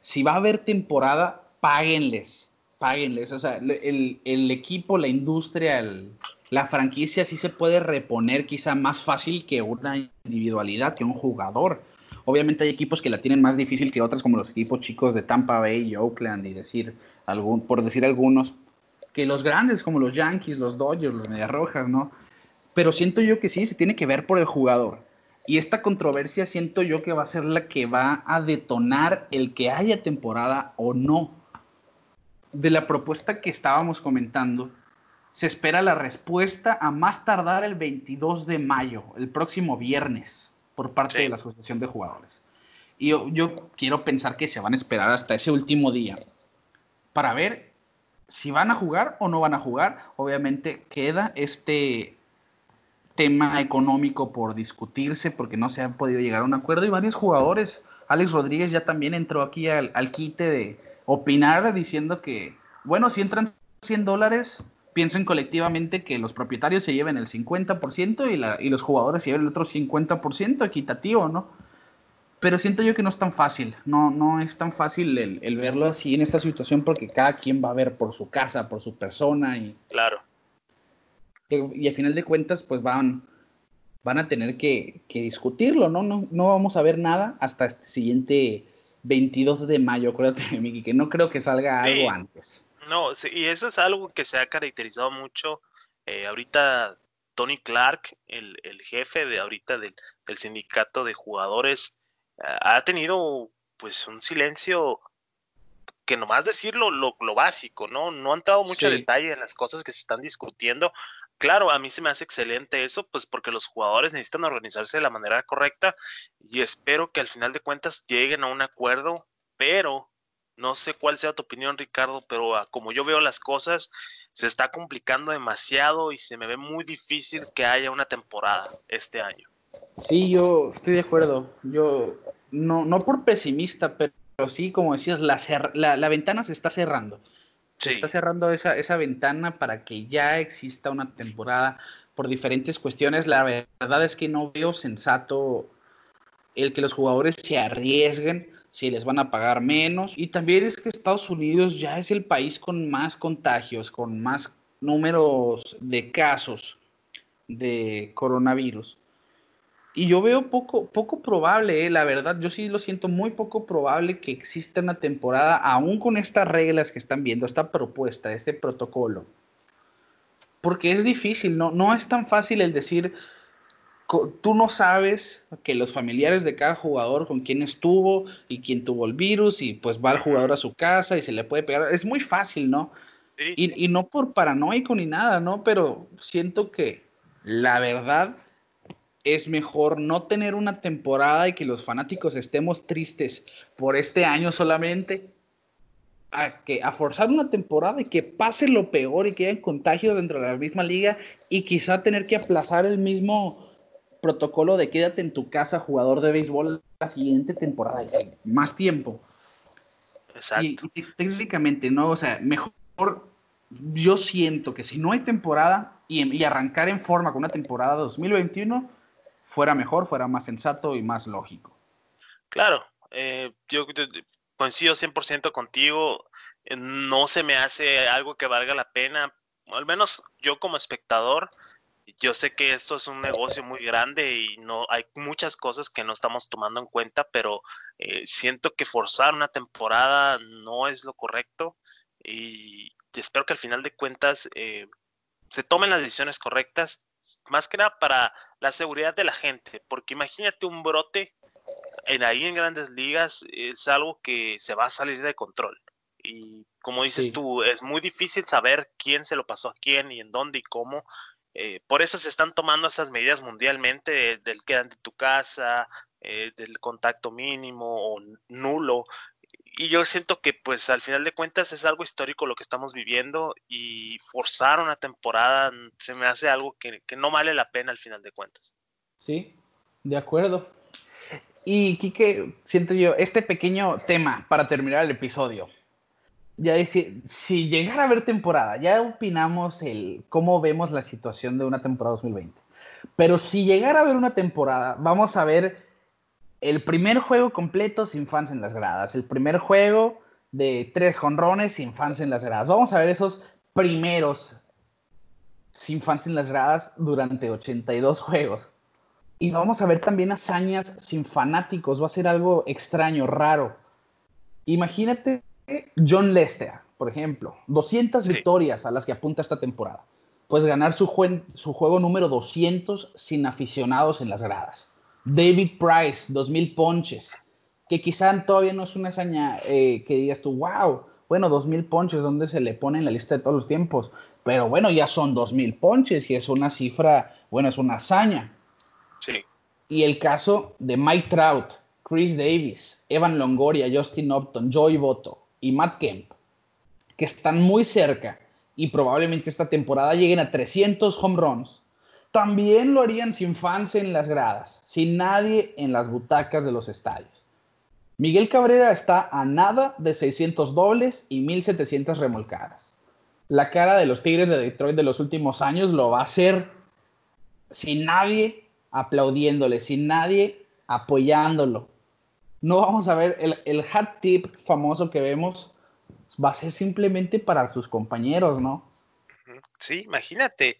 Si va a haber temporada, páguenles, páguenles. O sea, el, el equipo, la industria, el, la franquicia sí se puede reponer quizá más fácil que una individualidad, que un jugador. Obviamente hay equipos que la tienen más difícil que otras, como los equipos chicos de Tampa Bay y Oakland, y decir algún, por decir algunos, que los grandes como los Yankees, los Dodgers, los Medias Rojas, ¿no? Pero siento yo que sí, se tiene que ver por el jugador. Y esta controversia siento yo que va a ser la que va a detonar el que haya temporada o no. De la propuesta que estábamos comentando, se espera la respuesta a más tardar el 22 de mayo, el próximo viernes, por parte de la Asociación de Jugadores. Y yo, yo, quiero pensar que se van a esperar hasta ese último día para ver si van a jugar o no van a jugar. Obviamente queda este tema económico por discutirse porque no se han podido llegar a un acuerdo y varios jugadores, Alex Rodríguez ya también entró aquí al, al quite de opinar diciendo que, bueno, si entran 100 dólares, piensen colectivamente que los propietarios se lleven el 50% y, la, y los jugadores se lleven el otro 50% equitativo, ¿no? Pero siento yo que no es tan fácil, no, no es tan fácil el, el, verlo así en esta situación porque cada quien va a ver por su casa, por su persona y... Claro. Y, al final de cuentas pues van, van a tener que, que discutirlo, ¿no? ¿no? No vamos a ver nada hasta este siguiente 22 de mayo, acuérdate, Miki, que no creo que salga algo antes. No, y eso es algo que se ha caracterizado mucho. Eh, ahorita Tony Clark, el, el, jefe de ahorita del, del sindicato de jugadores, ha tenido pues un silencio que nomás decirlo lo, lo básico, ¿no? No han dado mucho sí. detalle en las cosas que se están discutiendo. Claro, a mí se me hace excelente eso, pues porque los jugadores necesitan organizarse de la manera correcta y espero que al final de cuentas lleguen a un acuerdo, pero no sé cuál sea tu opinión, Ricardo, pero uh, como yo veo las cosas, se está complicando demasiado y se me ve muy difícil que haya una temporada este año. Sí, yo estoy de acuerdo. Yo no, no por pesimista, pero sí, como decías, la, la, la ventana se está cerrando. Sí. Se está cerrando esa, esa ventana para que ya exista una temporada por diferentes cuestiones. La verdad es que no veo sensato el que los jugadores se arriesguen si les van a pagar menos. Y también es que Estados Unidos ya es el país con más contagios, con más números de casos de coronavirus. Y yo veo poco, poco probable, eh, la verdad, yo sí lo siento muy poco probable que exista una temporada, aún con estas reglas que están viendo, esta propuesta, este protocolo. Porque es difícil, no, no es tan fácil el decir, tú no sabes que los familiares de cada jugador con quién estuvo y quién tuvo el virus y pues va el jugador a su casa y se le puede pegar. Es muy fácil, ¿no? Sí, sí. Y, y, no por paranoico ni nada, ¿no? Pero siento que la verdad es mejor no tener una temporada y que los fanáticos estemos tristes por este año solamente a, que, a forzar una temporada y que pase lo peor y que haya contagios dentro de la misma liga y quizá tener que aplazar el mismo protocolo de quédate en tu casa jugador de béisbol la siguiente temporada, más tiempo. Exacto. Y, técnicamente, ¿no? O sea, mejor yo siento que si no hay temporada y, y, arrancar en forma con una temporada 2021, fuera mejor, fuera más sensato y más lógico. Claro, eh, yo coincido 100% contigo, eh, no se me hace algo que valga la pena, al menos yo como espectador, yo sé que esto es un negocio muy grande y no hay muchas cosas que no estamos tomando en cuenta, pero eh, siento que forzar una temporada no es lo correcto y espero que al final de cuentas eh, se tomen las decisiones correctas, más que nada para la seguridad de la gente, porque imagínate un brote en ahí en grandes ligas es algo que se va a salir de control. Y como dices sí. tú, es muy difícil saber quién se lo pasó a quién y en dónde y cómo. Eh, por eso se están tomando esas medidas mundialmente del quédate en tu casa, eh, del contacto mínimo o nulo. Y yo siento que pues al final de cuentas es algo histórico lo que estamos viviendo y forzar una temporada se me hace algo que, que no vale la pena al final de cuentas. Sí, de acuerdo. Y Quique, siento yo, este pequeño tema para terminar el episodio ya decir, si llegara a haber temporada, ya opinamos el cómo vemos la situación de una temporada 2020. Pero si llegara a haber una temporada, vamos a ver el primer juego completo sin fans en las gradas, el primer juego de tres jonrones sin fans en las gradas. Vamos a ver esos primeros sin fans en las gradas durante 82 juegos. Y vamos a ver también hazañas sin fanáticos. Va a ser algo extraño, raro. Imagínate John Lester, por ejemplo, 200 sí. victorias a las que apunta esta temporada. Pues ganar su, jue su, juego número 200 sin aficionados en las gradas. David Price, 2000 ponches, que quizá todavía no es una hazaña eh, que digas tú, wow, bueno, 2000 ponches, ¿dónde se le pone en la lista de todos los tiempos? Pero bueno, ya son 2000 ponches y es una cifra, bueno, es una hazaña. Sí. Y el caso de Mike Trout, Chris Davis, Evan Longoria, Justin Upton, Joey Boto y Matt Kemp, que están muy cerca y probablemente esta temporada lleguen a 300 home runs, también lo harían sin fans en las gradas, sin nadie en las butacas de los estadios. Miguel Cabrera está a nada de 600 dobles y 1700 remolcadas. La cara de los Tigres de Detroit de los últimos años lo va a hacer sin nadie aplaudiéndole, sin nadie apoyándolo. No vamos a ver el, el hat tip famoso que vemos, va a ser simplemente para sus compañeros, ¿no? Sí, imagínate.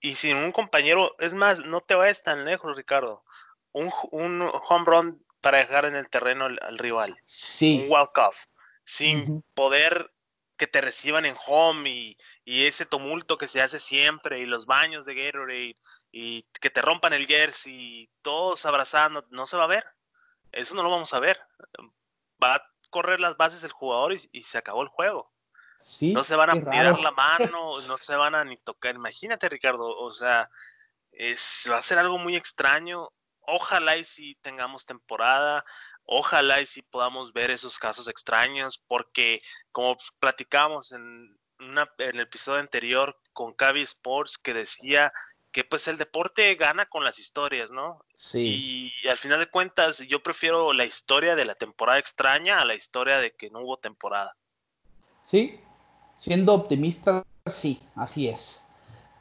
Y sin un compañero, es más, no te vayas tan lejos, Ricardo. Un, un home run para dejar en el terreno al, rival. Sí. Un walk-off. Sin poder que te reciban en home y, y, ese tumulto que se hace siempre y los baños de Gatorade y que te rompan el jersey, todos abrazando, no se va a ver. Eso no lo vamos a ver. Va a correr las bases el jugador y, se acabó el juego. Sí, no se van a tirar la mano, *laughs* no se van a ni tocar. Imagínate, Ricardo, o sea, es, va a ser algo muy extraño. Ojalá y si tengamos temporada, ojalá y si podamos ver esos casos extraños, porque como platicamos en, una, en el episodio anterior con Cavi Sports, que decía que pues el deporte gana con las historias, ¿no? Sí. Y, al final de cuentas, yo prefiero la historia de la temporada extraña a la historia de que no hubo temporada. Sí, siendo optimista, sí, así es.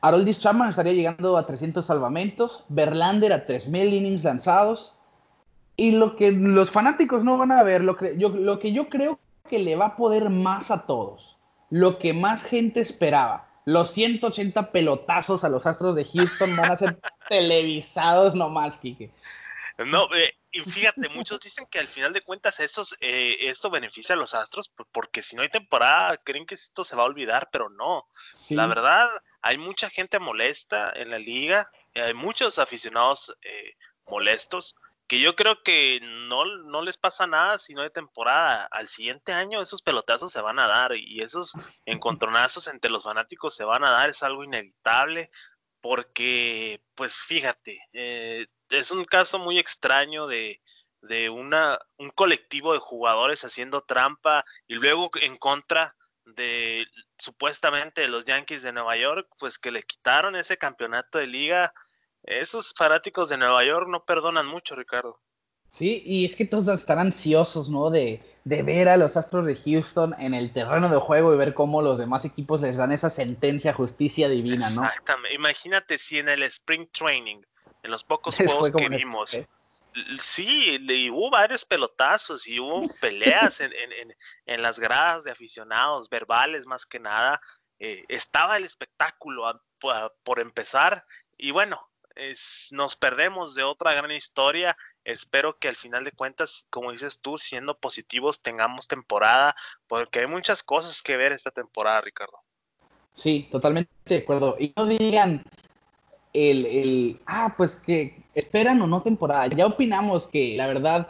Haroldis Chapman estaría llegando a 300 salvamentos, Verlander a 3.000 innings lanzados. Y lo que los fanáticos no van a ver, lo que, yo, lo que yo creo que le va a poder más a todos, lo que más gente esperaba, los 180 pelotazos a los Astros de Houston van a ser *laughs* televisados nomás, Kike. No, eh, y fíjate, muchos dicen que al final de cuentas esos, eh, esto beneficia a los Astros, porque si no hay temporada, creen que esto se va a olvidar, pero no. La verdad, hay mucha gente molesta en la liga, hay muchos aficionados eh, molestos, que yo creo que no, no les pasa nada si no hay temporada. Al siguiente año esos pelotazos se van a dar y esos encontronazos entre los fanáticos se van a dar, es algo inevitable porque, pues fíjate, eh, es un caso muy extraño de, de una, un colectivo de jugadores haciendo trampa y luego en contra de supuestamente los Yankees de Nueva York, pues que le quitaron ese campeonato de liga esos fanáticos de Nueva York no perdonan mucho, Ricardo. Sí, y es que todos están ansiosos, ¿no? De, ver a los Astros de Houston en el terreno de juego y ver cómo los demás equipos les dan esa sentencia justicia divina, ¿no? Exactamente. Imagínate si en el Spring Training, en los pocos *laughs* juegos que vimos, sí, hubo varios pelotazos y hubo *laughs* peleas en, en, las gradas de aficionados, verbales más que nada. Eh, estaba el espectáculo por empezar y bueno, nos perdemos de otra gran historia. Espero que al final de cuentas, como dices tú, siendo positivos, tengamos temporada, porque hay muchas cosas que ver esta temporada, Ricardo. Sí, totalmente de acuerdo. Y no digan el, el, ah, pues que esperan o no temporada. Ya opinamos que la verdad,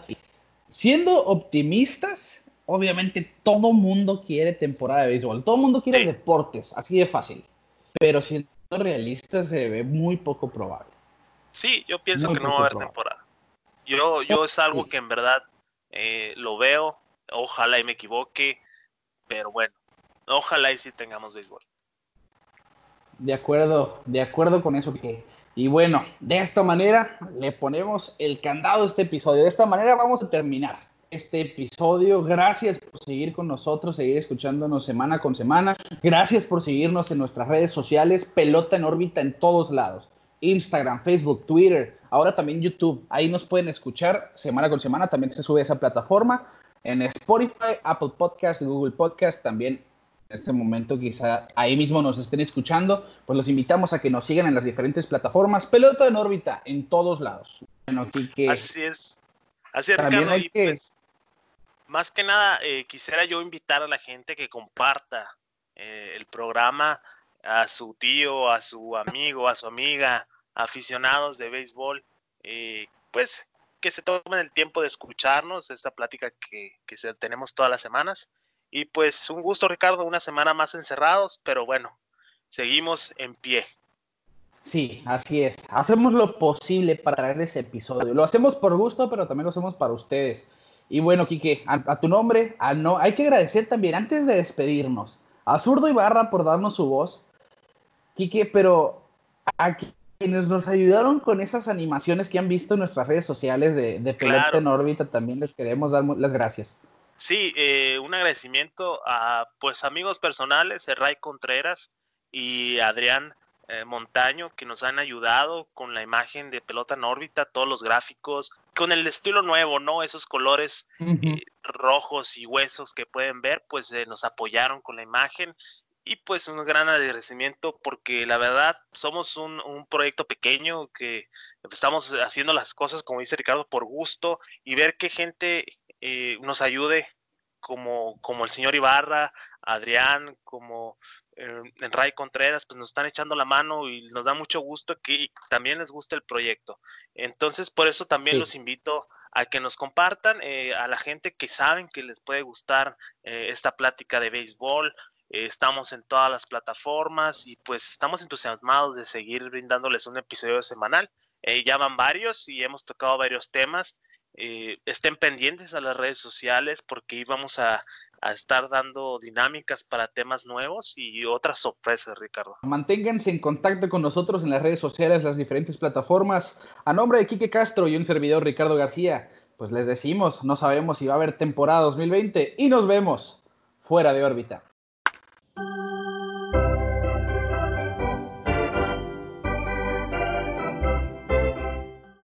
siendo optimistas, obviamente todo mundo quiere temporada de béisbol, todo mundo quiere deportes, así de fácil. Pero siendo realistas se ve muy poco probable. Sí, yo pienso que no va a haber temporada. Yo, yo es algo que en verdad eh, lo veo. Ojalá y me equivoque. Pero bueno, ojalá y sí tengamos béisbol. De acuerdo, de acuerdo con eso que. Y bueno, de esta manera le ponemos el candado a este episodio. De esta manera vamos a terminar este episodio. Gracias por seguir con nosotros, seguir escuchándonos semana con semana. Gracias por seguirnos en nuestras redes sociales, pelota en órbita en todos lados. Instagram, Facebook, Twitter, ahora también YouTube. Ahí nos pueden escuchar semana con semana. También se sube a esa plataforma. En Spotify, Apple Podcast, Google Podcast, también en este momento quizá ahí mismo nos estén escuchando. Pues los invitamos a que nos sigan en las diferentes plataformas. Pelota en órbita, en todos lados. Así es. Así es, Ricardo. Pues, más que nada, eh, quisiera yo invitar a la gente que comparta eh, el programa a su tío, a su amigo, a su amiga, aficionados de béisbol, eh, pues que se tomen el tiempo de escucharnos, esta plática que, que tenemos todas las semanas. Y pues un gusto, Ricardo, una semana más encerrados, pero bueno, seguimos en pie. Sí, así es. Hacemos lo posible para traer ese episodio. Lo hacemos por gusto, pero también lo hacemos para ustedes. Y bueno, Quique, a, tu nombre, a no, hay que agradecer también, antes de despedirnos, a Zurdo Ibarra por darnos su voz. Quique, pero a quienes nos ayudaron con esas animaciones que han visto en nuestras redes sociales de, de Pelota en órbita, también les queremos dar las gracias. Sí, eh, un agradecimiento a pues amigos personales, Ray Contreras y Adrián eh, Montaño que nos han ayudado con la imagen de pelota en órbita, todos los gráficos, con el estilo nuevo, ¿no? Esos colores eh, rojos y huesos que pueden ver, pues eh, nos apoyaron con la imagen y pues un gran agradecimiento porque la verdad somos un, un, proyecto pequeño que estamos haciendo las cosas, como dice Ricardo, por gusto y ver que gente nos ayude como, como el señor Ibarra, Adrián, como eh, Ray Contreras, pues nos están echando la mano y nos da mucho gusto que también les guste el proyecto. Entonces, por eso también los invito a que nos compartan eh, a la gente que saben que les puede gustar eh, esta plática de béisbol. Eh, estamos en todas las plataformas y pues estamos entusiasmados de seguir brindándoles un episodio semanal. ya van varios y hemos tocado varios temas. estén pendientes a las redes sociales porque íbamos a a estar dando dinámicas para temas nuevos y otras sorpresas, Ricardo. Manténganse en contacto con nosotros en las redes sociales, las diferentes plataformas. A nombre de Quique Castro y un servidor Ricardo García, pues les decimos, no sabemos si va a haber temporada 2020 y nos vemos fuera de órbita. Thank you.